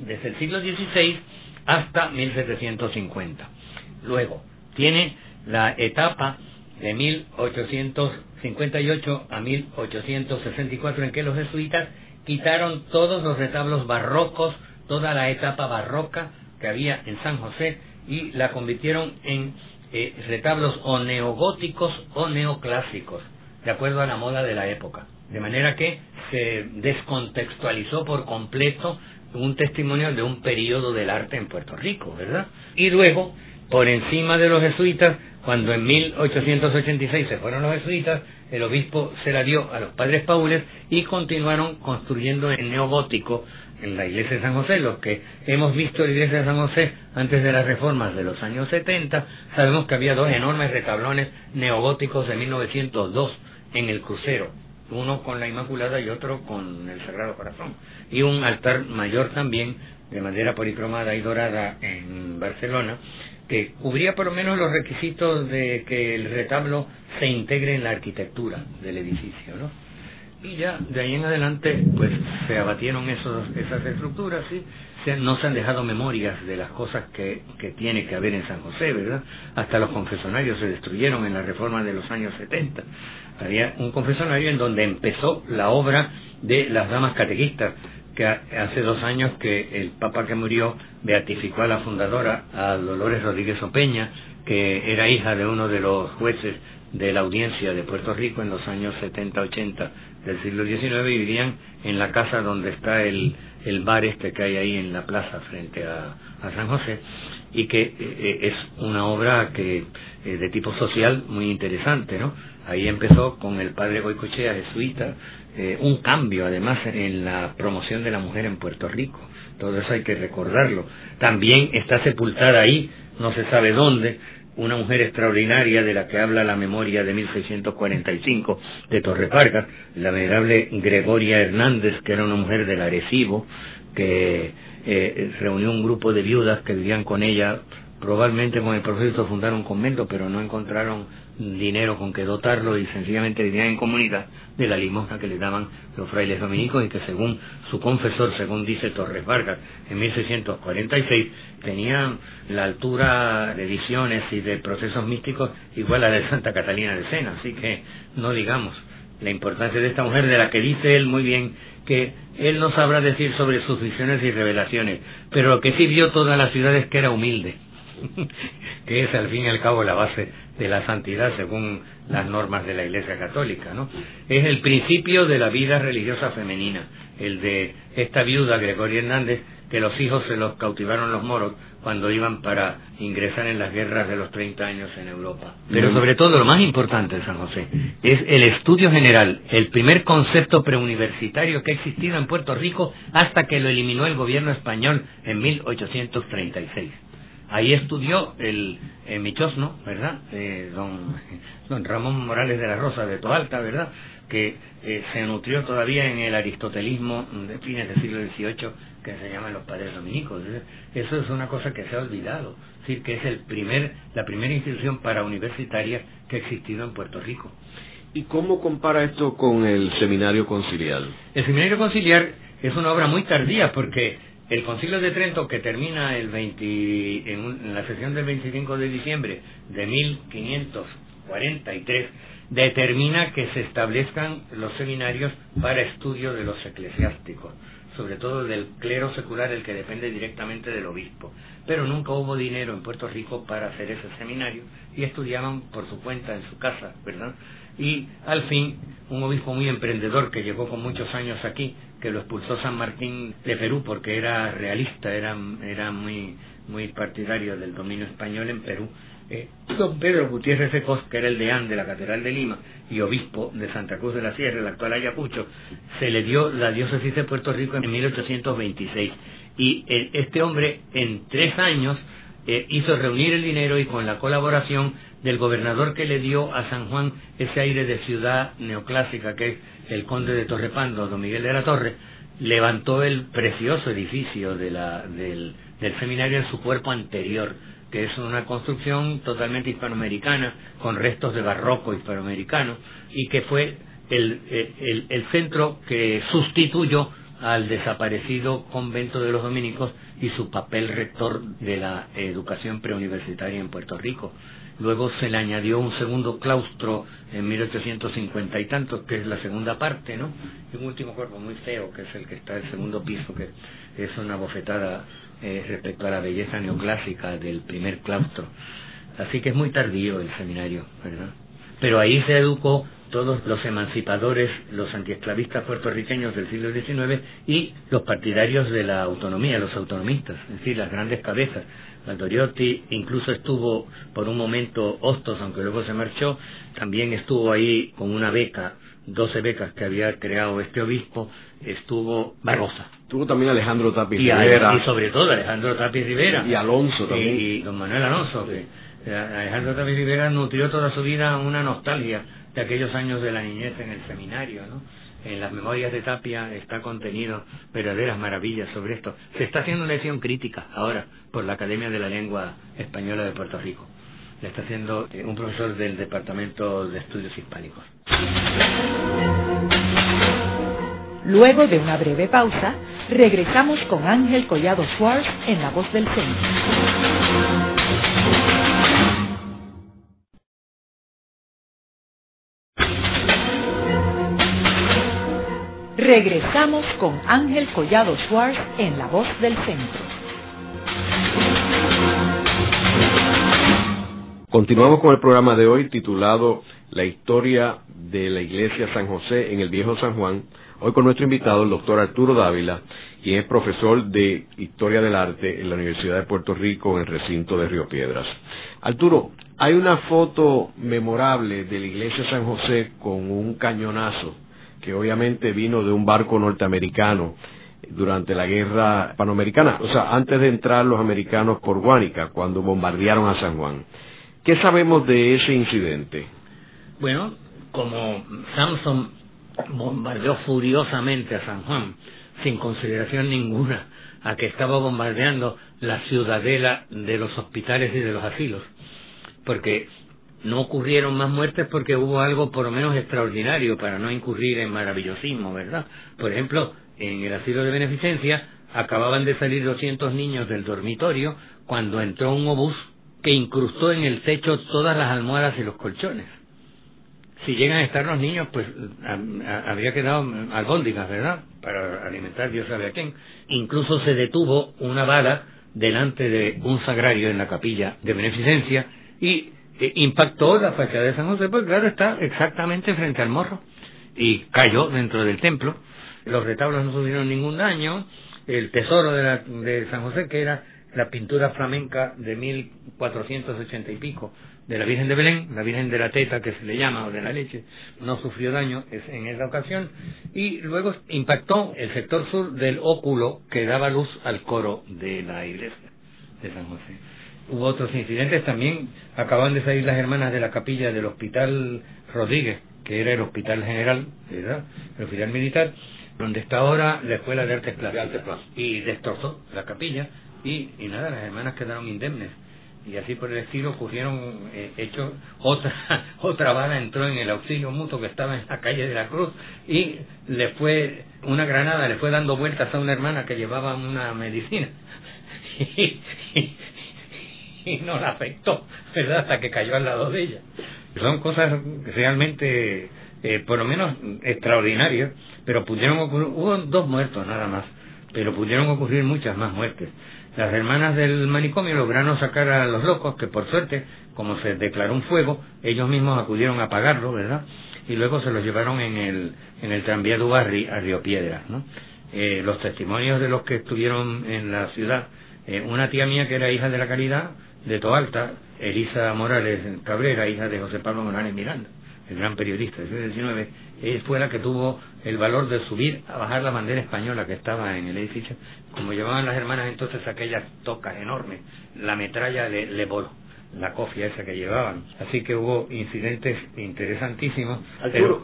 desde el siglo XVI hasta 1750. Luego, tiene la etapa de 1858 a 1864 en que los jesuitas quitaron todos los retablos barrocos, toda la etapa barroca que había en San José y la convirtieron en eh, retablos o neogóticos o neoclásicos, de acuerdo a la moda de la época. De manera que se descontextualizó por completo un testimonio de un periodo del arte en Puerto Rico, ¿verdad? Y luego por encima de los jesuitas, cuando en 1886 se fueron los jesuitas, el obispo se la dio a los padres paules y continuaron construyendo en neogótico en la iglesia de San José. Los que hemos visto la iglesia de San José antes de las reformas de los años 70, sabemos que había dos enormes retablones neogóticos de 1902 en el crucero, uno con la Inmaculada y otro con el Sagrado Corazón, y un altar mayor también de madera policromada y dorada en Barcelona, que cubría por lo menos los requisitos de que el retablo se integre en la arquitectura del edificio, ¿no? Y ya de ahí en adelante, pues se abatieron esos, esas estructuras, ¿sí? no se han dejado memorias de las cosas que, que tiene que haber en San José, ¿verdad? Hasta los confesonarios se destruyeron en la reforma de los años 70. Había un confesonario en donde empezó la obra de las damas catequistas, que hace dos años que el Papa que murió beatificó a la fundadora, a Dolores Rodríguez Opeña, que era hija de uno de los jueces de la audiencia de Puerto Rico en los años 70-80 del siglo XIX, vivían en la casa donde está el, el bar este que hay ahí en la plaza frente a, San José, y que eh, es una obra que eh, de tipo social muy interesante, ¿no? Ahí empezó con el padre Goicochea, jesuita, eh, un cambio además en la promoción de la mujer en Puerto Rico. Todo eso hay que recordarlo. También está sepultada ahí, no se sabe dónde, una mujer extraordinaria de la que habla la memoria de 1645 de Torre Vargas, la venerable Gregoria Hernández, que era una mujer del Arecibo, que eh, reunió un grupo de viudas que vivían con ella, probablemente con el propósito de fundar un convento, pero no encontraron dinero con que dotarlo y sencillamente vivían en comunidad de la limosna que le daban los frailes dominicos y que según su confesor, según dice Torres Vargas, en 1646 tenían la altura de visiones y de procesos místicos igual a la de Santa Catalina de Sena, así que no digamos la importancia de esta mujer de la que dice él muy bien que él no sabrá decir sobre sus visiones y revelaciones, pero lo que sí vio toda la ciudad es que era humilde, que es al fin y al cabo la base de la santidad según las normas de la Iglesia Católica, ¿no? Es el principio de la vida religiosa femenina, el de esta viuda Gregoria Hernández, que los hijos se los cautivaron los moros cuando iban para ingresar en las guerras de los 30 años en Europa. Pero sobre todo lo más importante de San José es el estudio general, el primer concepto preuniversitario que ha existido en Puerto Rico hasta que lo eliminó el gobierno español en 1836 Ahí estudió el, el Michosno, ¿verdad? Eh, don, don Ramón Morales de la Rosa de Toalta, ¿verdad? Que eh, se nutrió todavía en el aristotelismo de fines del siglo XVIII que se llaman los padres dominicos. Eso es una cosa que se ha olvidado. Es decir, que es el primer, la primera institución para universitaria que ha existido en Puerto Rico. ¿Y cómo compara esto con el seminario conciliar? El seminario conciliar es una obra muy tardía porque el Concilio de Trento, que termina el 20, en, la sesión del 25 de diciembre de 1543, determina que se establezcan los seminarios para estudio de los eclesiásticos, sobre todo del clero secular, el que depende directamente del obispo. Pero nunca hubo dinero en Puerto Rico para hacer ese seminario y estudiaban por su cuenta en su casa, ¿verdad? Y al fin, un obispo muy emprendedor que llegó con muchos años aquí, que lo expulsó San Martín de Perú porque era realista, era, era muy, muy partidario del dominio español en Perú. Eh, don Pedro Gutiérrez Secos, que era el deán de la Catedral de Lima y obispo de Santa Cruz de la Sierra, el actual Ayacucho, se le dio la diócesis de Puerto Rico en 1826. Y eh, este hombre, en tres años, eh, hizo reunir el dinero y con la colaboración del gobernador que le dio a San Juan ese aire de ciudad neoclásica que es el conde de Torrepando, don Miguel de la Torre, levantó el precioso edificio del, seminario en su cuerpo anterior, que es una construcción totalmente hispanoamericana, con restos de barroco hispanoamericano, y que fue el centro que sustituyó al desaparecido convento de los dominicos y su papel rector de la educación preuniversitaria en Puerto Rico. Luego se le añadió un segundo claustro en 1850 y tantos, que es la segunda parte, ¿no? Y un último cuerpo muy feo, que es el que está en el segundo piso, que es una bofetada eh, respecto a la belleza neoclásica del primer claustro. Así que es muy tardío el seminario, ¿verdad? Pero ahí se educó todos los emancipadores, los antiesclavistas puertorriqueños del siglo XIX y los partidarios de la autonomía, los autonomistas, es decir, las grandes cabezas. Valdoriotti incluso estuvo por un momento Hostos, aunque luego se marchó, también estuvo ahí con una beca, 12 becas que había creado este obispo, estuvo Barrosa. Estuvo también Alejandro Tapis Rivera. Y sobre todo Alejandro Tapis Rivera. Y Alonso también. Y, don Manuel Alonso, que eh, Alejandro Tapis Rivera nutrió toda su vida una nostalgia de aquellos años de la niñez en el seminario, ¿no? En las memorias de Tapia está contenido verdaderas maravillas sobre esto. Se está haciendo una lección crítica ahora por la Academia de la Lengua Española de Puerto Rico. Le está haciendo eh, un profesor del Departamento de Estudios Hispánicos. Luego de una breve pausa, regresamos con Ángel Collado Schwartz en La Voz del Centro. Regresamos con Ángel Collado Schwartz en La Voz del Centro. Continuamos con el programa de hoy titulado La historia de la Iglesia San José en el Viejo San Juan. Hoy con nuestro invitado, el doctor Arturo Dávila, quien es profesor de Historia del Arte en la Universidad de Puerto Rico en el recinto de Río Piedras. Arturo, hay una foto memorable de la Iglesia San José con un cañonazo que obviamente vino de un barco norteamericano durante la guerra panamericana, o sea, antes de entrar los americanos por Guánica, cuando bombardearon a San Juan. ¿Qué sabemos de ese incidente? Bueno, como Samson bombardeó furiosamente a San Juan, sin consideración ninguna a que estaba bombardeando la ciudadela de los hospitales y de los asilos, porque no ocurrieron más muertes porque hubo algo por lo menos extraordinario para no incurrir en maravillosismo, ¿verdad? Por ejemplo, en el asilo de beneficencia acababan de salir 200 niños del dormitorio cuando entró un obús que incrustó en el techo todas las almohadas y los colchones. Si llegan a estar los niños, pues habría quedado albóndigas, ¿verdad? Para alimentar Dios sabe a quién. Incluso se detuvo una bala delante de un sagrario en la capilla de beneficencia y impactó la fachada de San José, pues claro, está exactamente frente al morro y cayó dentro del templo. Los retablos no sufrieron ningún daño. El tesoro de, la, de San José, que era la pintura flamenca de 1480 y pico de la Virgen de Belén, la Virgen de la Teta que se le llama, o de la leche, no sufrió daño en esa ocasión, y luego impactó el sector sur del óculo que daba luz al coro de la iglesia de San José hubo otros incidentes también. Acaban de salir las hermanas de la capilla del Hospital Rodríguez, que era el Hospital General, ¿verdad? El Hospital Militar, donde está ahora la Escuela de Artes Plásticas. Y destrozó la capilla y, y nada, las hermanas quedaron indemnes. y así por el estilo ocurrieron eh, hechos otra otra bala entró en el auxilio mutuo que estaba en la calle de la Cruz y le fue una granada le fue dando vueltas a una hermana que llevaba una medicina y, no la afectó verdad hasta que cayó al lado de ella son cosas realmente eh, por lo menos extraordinarias pero pudieron ocurrir hubo dos muertos nada más pero pudieron ocurrir muchas más muertes las hermanas del manicomio lograron sacar a los locos, que por suerte, como se declaró un fuego, ellos mismos acudieron a apagarlo, ¿verdad? Y luego se los llevaron en el, en el tranvía de Ubarri a Río Piedras, ¿no? Eh, los testimonios de los que estuvieron en la ciudad, eh, una tía mía que era hija de la caridad de Toalta, Elisa Morales Cabrera, hija de José Pablo Morales Miranda, el gran periodista del siglo XIX, ella fue la que tuvo el valor de subir a bajar la bandera española que estaba en el edificio. Como llevaban las hermanas entonces aquellas tocas enormes, la metralla le, le voló la cofia esa que llevaban. Así que hubo incidentes interesantísimos.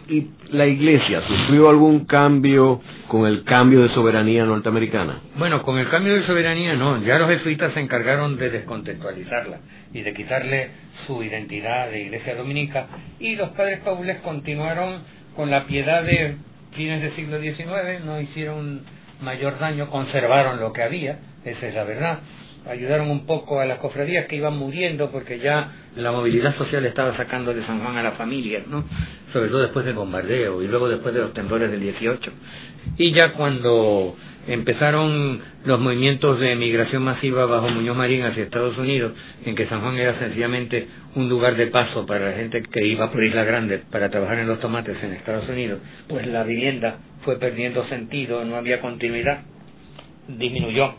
¿y la iglesia sufrió algún cambio con el cambio de soberanía norteamericana? Bueno, con el cambio de soberanía no, ya los jesuitas se encargaron de descontextualizarla y de quitarle su identidad de iglesia dominica y los padres paules continuaron con la piedad de fines del siglo XIX, no hicieron mayor daño, conservaron lo que había, esa es la verdad, ayudaron un poco a las cofradías que iban muriendo porque ya la movilidad social estaba sacando de San Juan a la familia, ¿no? Sobre todo después del bombardeo y luego después de los temblores del 18. Y ya cuando empezaron los movimientos de migración masiva bajo Muñoz Marín hacia Estados Unidos, en que San Juan era sencillamente un lugar de paso para la gente que iba por Isla Grande para trabajar en los tomates en Estados Unidos, pues la vivienda fue perdiendo sentido, no había continuidad, disminuyó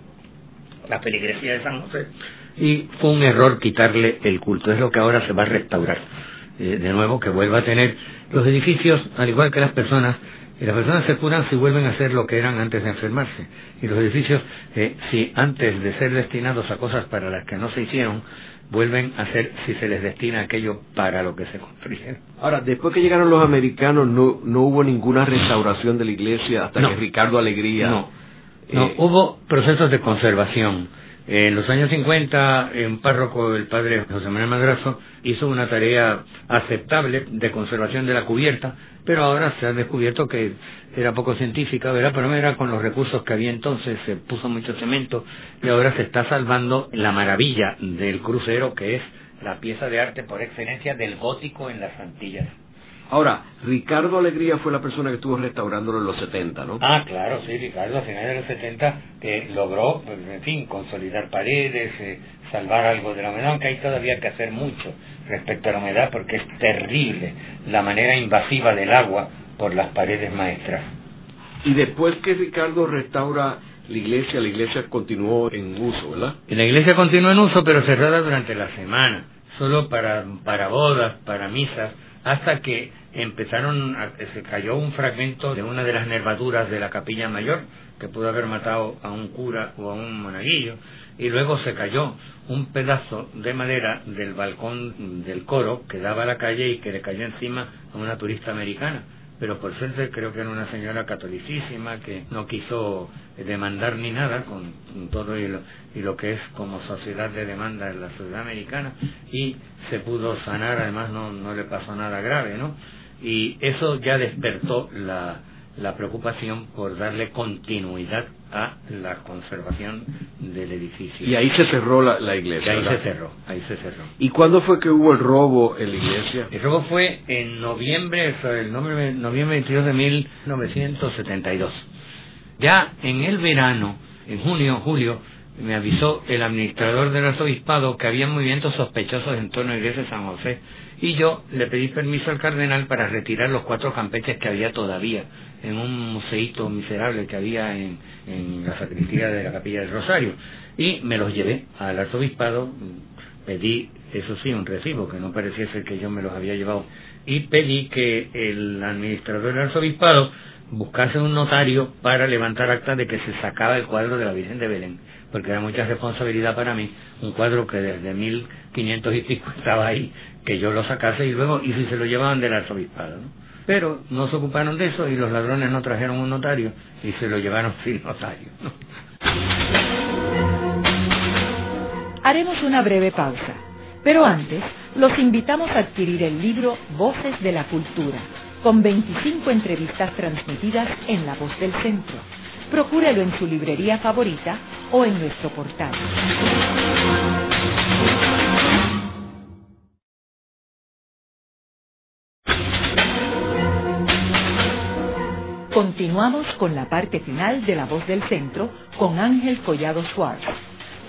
la feligresía de San José y fue un error quitarle el culto, es lo que ahora se va a restaurar. Eh, de nuevo, que vuelva a tener los edificios, al igual que las personas, y las personas se curan si vuelven a ser lo que eran antes de enfermarse. Y los edificios, eh, si antes de ser destinados a cosas para las que no se hicieron, vuelven a ser si se les destina aquello para lo que se construyeron. Ahora, después que llegaron los americanos, no, no hubo ninguna restauración de la iglesia hasta que Ricardo Alegría. No, no eh, hubo procesos de conservación en los años 50, un párroco, el padre José Manuel Madrazo, hizo una tarea aceptable de conservación de la cubierta, pero ahora se ha descubierto que era poco científica, ¿verdad? Pero era con los recursos que había entonces, se puso mucho cemento y ahora se está salvando la maravilla del crucero, que es la pieza de arte por excelencia del gótico en las Antillas. Ahora, Ricardo Alegría fue la persona que estuvo restaurándolo en los 70, ¿no? Ah, claro, sí, Ricardo, a finales de los 70, que logró, pues, en fin, consolidar paredes, eh, salvar algo de la humedad, aunque hay todavía que hacer mucho respecto a la humedad, porque es terrible la manera invasiva del agua por las paredes maestras. Y después que Ricardo restaura la iglesia, la iglesia continuó en uso, ¿verdad? La iglesia continuó en uso, pero cerrada durante la semana, solo para, para bodas, para misas, hasta que empezaron, a, se cayó un fragmento de una de las nervaduras de la capilla mayor, que pudo haber matado a un cura o a un monaguillo, y luego se cayó un pedazo de madera del balcón del coro que daba a la calle y que le cayó encima a una turista americana pero por suerte creo que era una señora catolicísima que no quiso demandar ni nada con, todo y lo, y lo, que es como sociedad de demanda en la sociedad americana y se pudo sanar, además no, no le pasó nada grave, ¿no? Y eso ya despertó la, la preocupación por darle continuidad a la conservación del edificio. Y ahí se cerró la, iglesia. Y ahí se cerró, ahí se cerró. ¿Y cuándo fue que hubo el robo en la iglesia? El robo fue en noviembre, el noviembre 22 de 1972. Ya en el verano, en junio, julio, me avisó el administrador del arzobispado que había movimientos sospechosos en torno a la iglesia de San José y yo le pedí permiso al cardenal para retirar los cuatro campeches que había todavía en un museito miserable que había en, en la sacristía de la capilla del Rosario y me los llevé al arzobispado pedí eso sí un recibo que no pareciese que yo me los había llevado y pedí que el administrador del arzobispado buscase un notario para levantar acta de que se sacaba el cuadro de la Virgen de Belén porque era mucha responsabilidad para mí un cuadro que desde 1500 y pico estaba ahí que yo lo sacase y luego y si se lo llevaban del arzobispado ¿no? Pero no se ocuparon de eso y los ladrones no trajeron un notario y se lo llevaron sin notario. Haremos una breve pausa. Pero antes, los invitamos a adquirir el libro Voces de la Cultura, con 25 entrevistas transmitidas en La Voz del Centro. Procúrelo en su librería favorita o en nuestro portal. Continuamos con la parte final de La Voz del Centro con Ángel Collado Schwartz.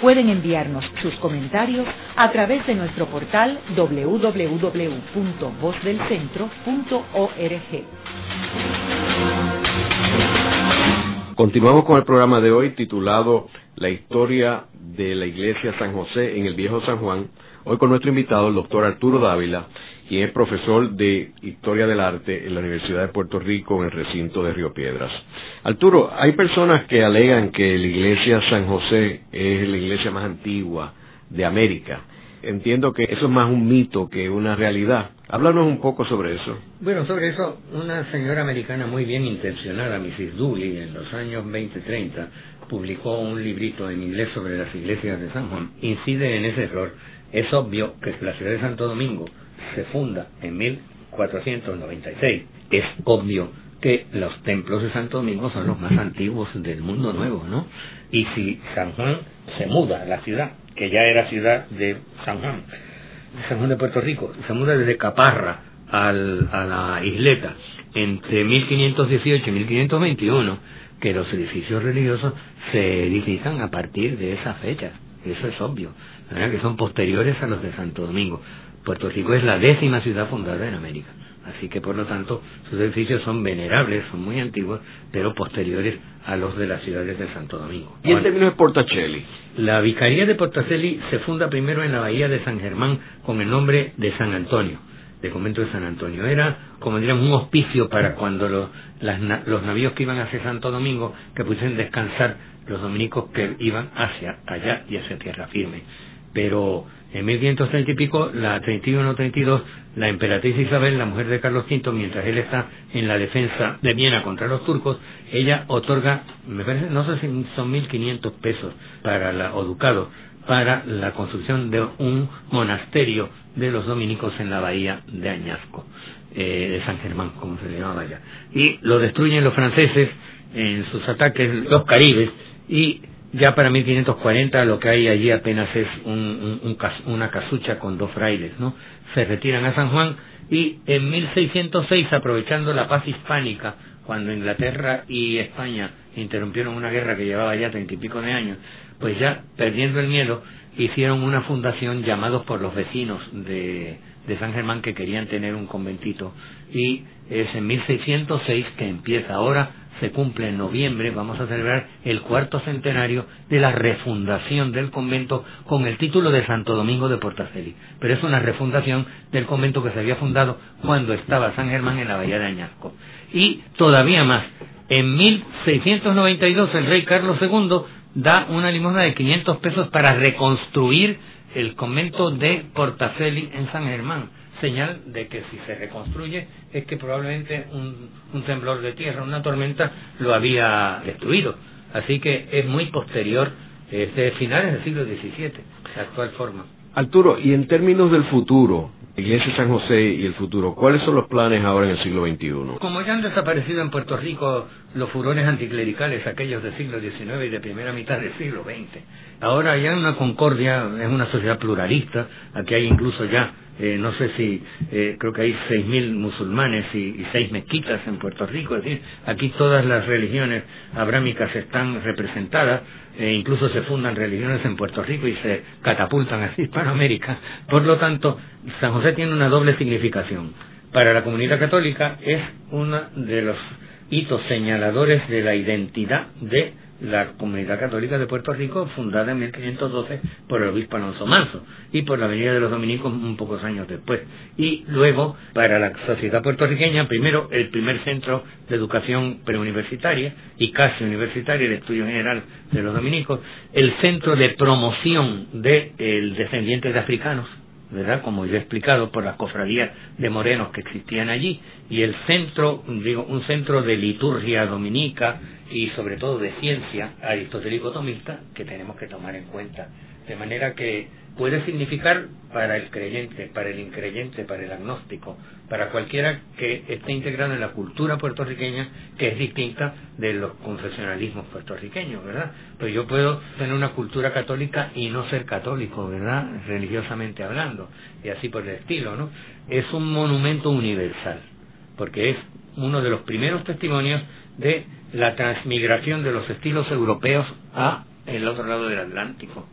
Pueden enviarnos sus comentarios a través de nuestro portal www.vozdelcentro.org. Continuamos con el programa de hoy titulado La historia de la iglesia San José en el Viejo San Juan. Hoy con nuestro invitado, el doctor Arturo Dávila, quien es profesor de Historia del Arte en la Universidad de Puerto Rico en el recinto de Río Piedras. Arturo, hay personas que alegan que la iglesia San José es la iglesia más antigua de América. Entiendo que eso es más un mito que una realidad. Háblanos un poco sobre eso. Bueno, sobre eso, una señora americana muy bien intencionada, Mrs. Dooley, en los años 20-30, publicó un librito en inglés sobre las iglesias de San Juan. Incide en ese error. Es obvio que la ciudad de Santo Domingo se funda en 1496. Es obvio que los templos de Santo Domingo son los más antiguos del mundo nuevo, ¿no? Y si San Juan se muda a la ciudad, que ya era ciudad de San Juan, San Juan de Puerto Rico, se muda desde Caparra al, a la isleta entre 1518 y 1521, que los edificios religiosos se edifican a partir de esa fecha. Eso es obvio, que son posteriores a los de Santo Domingo. Puerto Rico es la décima ciudad fundada en América. Así que, por lo tanto, sus edificios son venerables, son muy antiguos, pero posteriores a los de las ciudades de Santo Domingo. ¿Y en términos de Portacelli? La Vicaría de Portacelli se funda primero en la bahía de San Germán con el nombre de San Antonio, de convento de San Antonio. Era, como diríamos, un hospicio para cuando los, los navíos que iban hacia Santo Domingo, que pudiesen descansar los dominicos que iban hacia allá y hacia tierra firme. Pero en 1530 y pico, la 31-32, la emperatriz Isabel, la mujer de Carlos V, mientras él está en la defensa de Viena contra los turcos, ella otorga, me parece, no sé si son 1.500 pesos para la, o ducados, para la construcción de un monasterio de los dominicos en la bahía de Añasco, eh, de San Germán, como se llamaba allá. Y lo destruyen los franceses en sus ataques, los caribes, y ya para 1540 lo que hay allí apenas es un, una casucha con dos frailes, ¿no? Se retiran a San Juan y en 1606, aprovechando la paz hispánica, cuando Inglaterra y España interrumpieron una guerra que llevaba ya treinta y pico de años, pues ya perdiendo el miedo, hicieron una fundación llamados por los vecinos de, de San Germán que querían tener un conventito y es en 1606 que empieza ahora se cumple en noviembre, vamos a celebrar el cuarto centenario de la refundación del convento con el título de Santo Domingo de Portaceli. Pero es una refundación del convento que se había fundado cuando estaba San Germán en la bahía de Añasco. Y todavía más, en 1692 el rey Carlos II da una limosna de 500 pesos para reconstruir el convento de Portaceli en San Germán señal de que si se reconstruye es que probablemente un, un temblor de tierra, una tormenta, lo había destruido. Así que es muy posterior, es de finales del siglo XVII, la actual forma. Arturo, y en términos del futuro, Iglesia San José y el futuro, ¿cuáles son los planes ahora en el siglo XXI? Como ya han desaparecido en Puerto Rico los furores anticlericales, aquellos del siglo XIX y de primera mitad del siglo XX, ahora hay una concordia, es una sociedad pluralista, aquí hay incluso ya eh, no sé si, eh, creo que hay 6.000 musulmanes y, y 6 mezquitas en Puerto Rico, es decir, aquí todas las religiones abrámicas están representadas, e incluso se fundan religiones en Puerto Rico y se catapultan a Hispanoamérica. Por lo tanto, San José tiene una doble significación. Para la comunidad católica es uno de los hitos señaladores de la identidad de la Comunidad Católica de Puerto Rico, fundada en 1512 por el obispo Alonso Manso y por la Avenida de los Dominicos un pocos años después. Y luego, para la sociedad puertorriqueña, primero el primer centro de educación preuniversitaria y casi universitaria de estudio general de los dominicos, el centro de promoción de el descendiente de africanos, ¿verdad? Como yo he explicado, por las cofradías de morenos que existían allí, y el centro, digo, un centro de liturgia dominica y sobre todo de ciencia aristotélico-tomista que tenemos que tomar en cuenta. De manera que puede significar para el creyente, para el increyente, para el agnóstico, para cualquiera que esté integrado en la cultura puertorriqueña, que es distinta de los confesionalismos puertorriqueños, ¿verdad? Pues yo puedo tener una cultura católica y no ser católico, ¿verdad? Religiosamente hablando, y así por el estilo, ¿no? Es un monumento universal, porque es uno de los primeros testimonios de la transmigración de los estilos europeos a el otro lado del Atlántico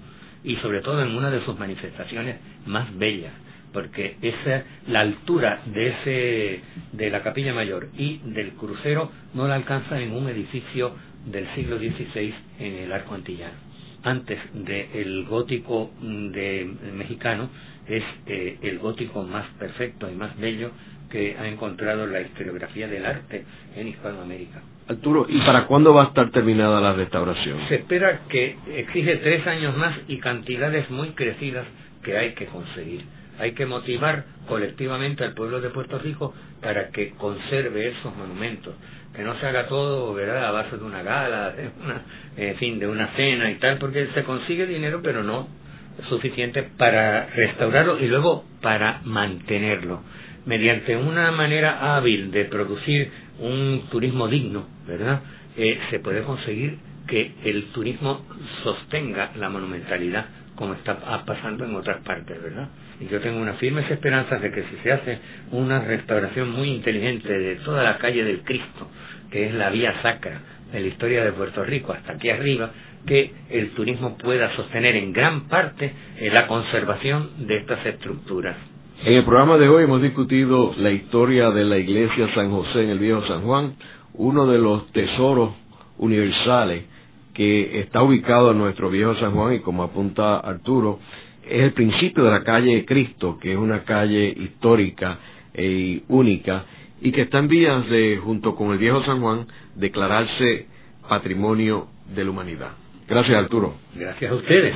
y sobre todo en una de sus manifestaciones más bellas porque esa la altura de ese de la capilla mayor y del crucero no la alcanza en un edificio del siglo XVI en el arco antillano antes del gótico de mexicano es eh, el gótico más perfecto y más bello que ha encontrado la historiografía del arte en Hispanoamérica. Arturo, ¿y para cuándo va a estar terminada la restauración? Se espera que exige tres años más y cantidades muy crecidas que hay que conseguir. Hay que motivar colectivamente al pueblo de Puerto Rico para que conserve esos monumentos, que no se haga todo ¿verdad? a base de una gala, de una, en fin, de una cena y tal, porque se consigue dinero, pero no suficiente para restaurarlo y luego para mantenerlo mediante una manera hábil de producir un turismo digno, ¿verdad? Eh, se puede conseguir que el turismo sostenga la monumentalidad como está pasando en otras partes, ¿verdad? Y yo tengo unas firmes esperanzas de que si se hace una restauración muy inteligente de toda la calle del Cristo, que es la vía sacra de la historia de Puerto Rico hasta aquí arriba, que el turismo pueda sostener en gran parte eh, la conservación de estas estructuras. En el programa de hoy hemos discutido la historia de la iglesia San José en el Viejo San Juan, uno de los tesoros universales que está ubicado en nuestro Viejo San Juan y como apunta Arturo, es el principio de la calle Cristo, que es una calle histórica e única y que está en vías de, junto con el Viejo San Juan, declararse patrimonio de la humanidad. Gracias Arturo. Gracias a ustedes.